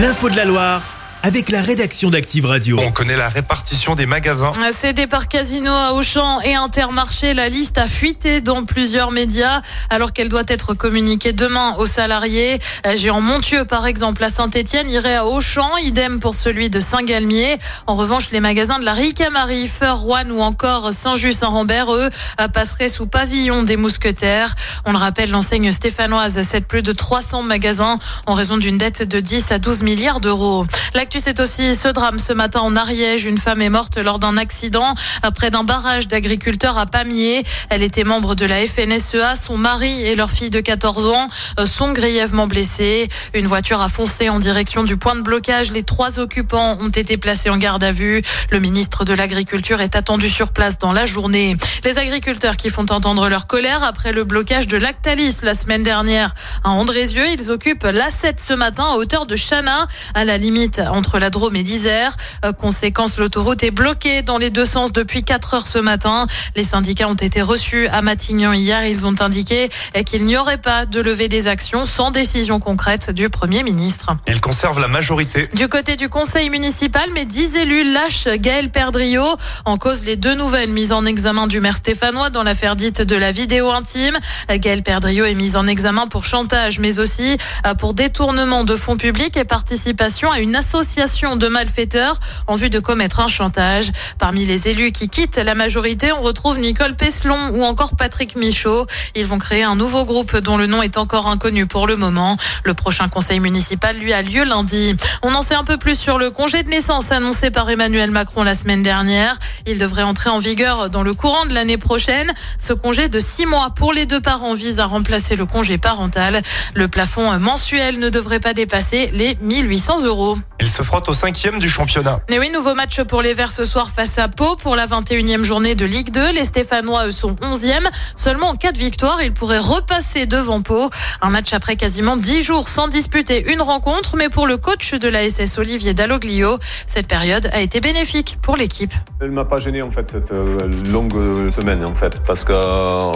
L'info de la Loire avec la rédaction d'Active Radio. On connaît la répartition des magasins. C'est départ Casino à Auchan et Intermarché. La liste a fuité dans plusieurs médias alors qu'elle doit être communiquée demain aux salariés. Géant Montieux, par exemple, à Saint-Etienne, irait à Auchan. Idem pour celui de Saint-Galmier. En revanche, les magasins de la Ricamarie, Feur, Rouen ou encore Saint-Just-Saint-Rambert, eux, passeraient sous pavillon des mousquetaires. On le rappelle, l'enseigne stéphanoise cède plus de 300 magasins en raison d'une dette de 10 à 12 milliards d'euros. L'actu, c'est aussi ce drame ce matin en Ariège. Une femme est morte lors d'un accident près d'un barrage d'agriculteurs à Pamiers. Elle était membre de la FNSEA. Son mari et leur fille de 14 ans sont grièvement blessés. Une voiture a foncé en direction du point de blocage. Les trois occupants ont été placés en garde à vue. Le ministre de l'Agriculture est attendu sur place dans la journée. Les agriculteurs qui font entendre leur colère après le blocage de Lactalis la semaine dernière à Andrézieux. Ils occupent l'A7 ce matin à hauteur de Chana, à la limite entre la Drôme et d'Isère. Euh, conséquence, l'autoroute est bloquée dans les deux sens depuis 4 heures ce matin. Les syndicats ont été reçus à Matignon hier. Ils ont indiqué qu'il n'y aurait pas de levée des actions sans décision concrète du Premier ministre. Ils conservent la majorité. Du côté du conseil municipal, mais 10 élus lâchent Gaël Perdriau en cause les deux nouvelles mises en examen du maire stéphanois dans l'affaire dite de la vidéo intime. Gaël Perdriau est mise en examen pour chantage, mais aussi euh, pour détournement de fonds publics et participation à une association de malfaiteurs en vue de commettre un chantage. Parmi les élus qui quittent la majorité, on retrouve Nicole Peslon ou encore Patrick Michaud. Ils vont créer un nouveau groupe dont le nom est encore inconnu pour le moment. Le prochain conseil municipal, lui, a lieu lundi. On en sait un peu plus sur le congé de naissance annoncé par Emmanuel Macron la semaine dernière. Il devrait entrer en vigueur dans le courant de l'année prochaine. Ce congé de six mois pour les deux parents vise à remplacer le congé parental. Le plafond mensuel ne devrait pas dépasser les 1800 euros. Il se frotte au cinquième du championnat. Et oui, nouveau match pour les Verts ce soir face à Pau pour la 21e journée de Ligue 2. Les Stéphanois, eux, sont 11e. Seulement en cas de victoire, ils pourraient repasser devant Pau. Un match après quasiment 10 jours sans disputer une rencontre. Mais pour le coach de la SS, Olivier Dalloglio, cette période a été bénéfique pour l'équipe. Elle m'a pas gêné en fait cette euh, longue semaine en fait parce que euh,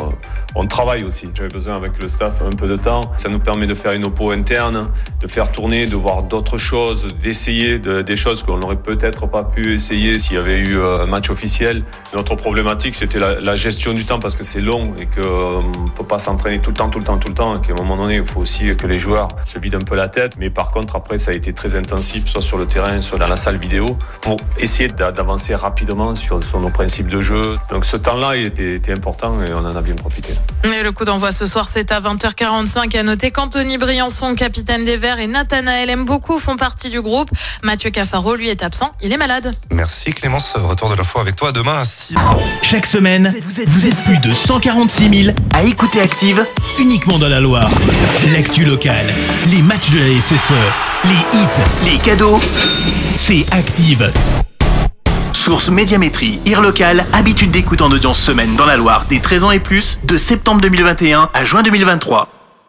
on travaille aussi. J'avais besoin avec le staff un peu de temps. Ça nous permet de faire une oppo interne, de faire tourner, de voir d'autres choses, d'essayer des choses qu'on n'aurait peut-être pas pu essayer s'il y avait eu euh, un match officiel. Notre problématique, c'était la, gestion du temps parce que c'est long et qu'on euh, ne peut pas s'entraîner tout le temps, tout le temps, tout le temps. Et qu'à un moment donné, il faut aussi que les joueurs se vident un peu la tête. Mais par contre, après, ça a été très intensif, soit sur le terrain, soit dans la salle vidéo, pour essayer d'avancer rapidement sur, nos principes de jeu. Donc ce temps-là était, était important et on en a bien profité. Et le coup d'envoi ce soir, c'est à 20h45. À noter qu'Anthony Briançon, capitaine des Verts, et Nathanaël beaucoup font partie du groupe. Mathieu Cafaro, lui, est absent. Il est malade. Merci Clémence. Retour de la foi avec toi demain à 6 Chaque semaine, vous êtes plus de 146 000 à écouter Active uniquement dans la Loire. L'actu locale, les matchs de la SSE, les hits, les cadeaux, c'est Active. Source Médiamétrie, IR local, habitude d'écoute en audience semaine dans la Loire des 13 ans et plus, de septembre 2021 à juin 2023.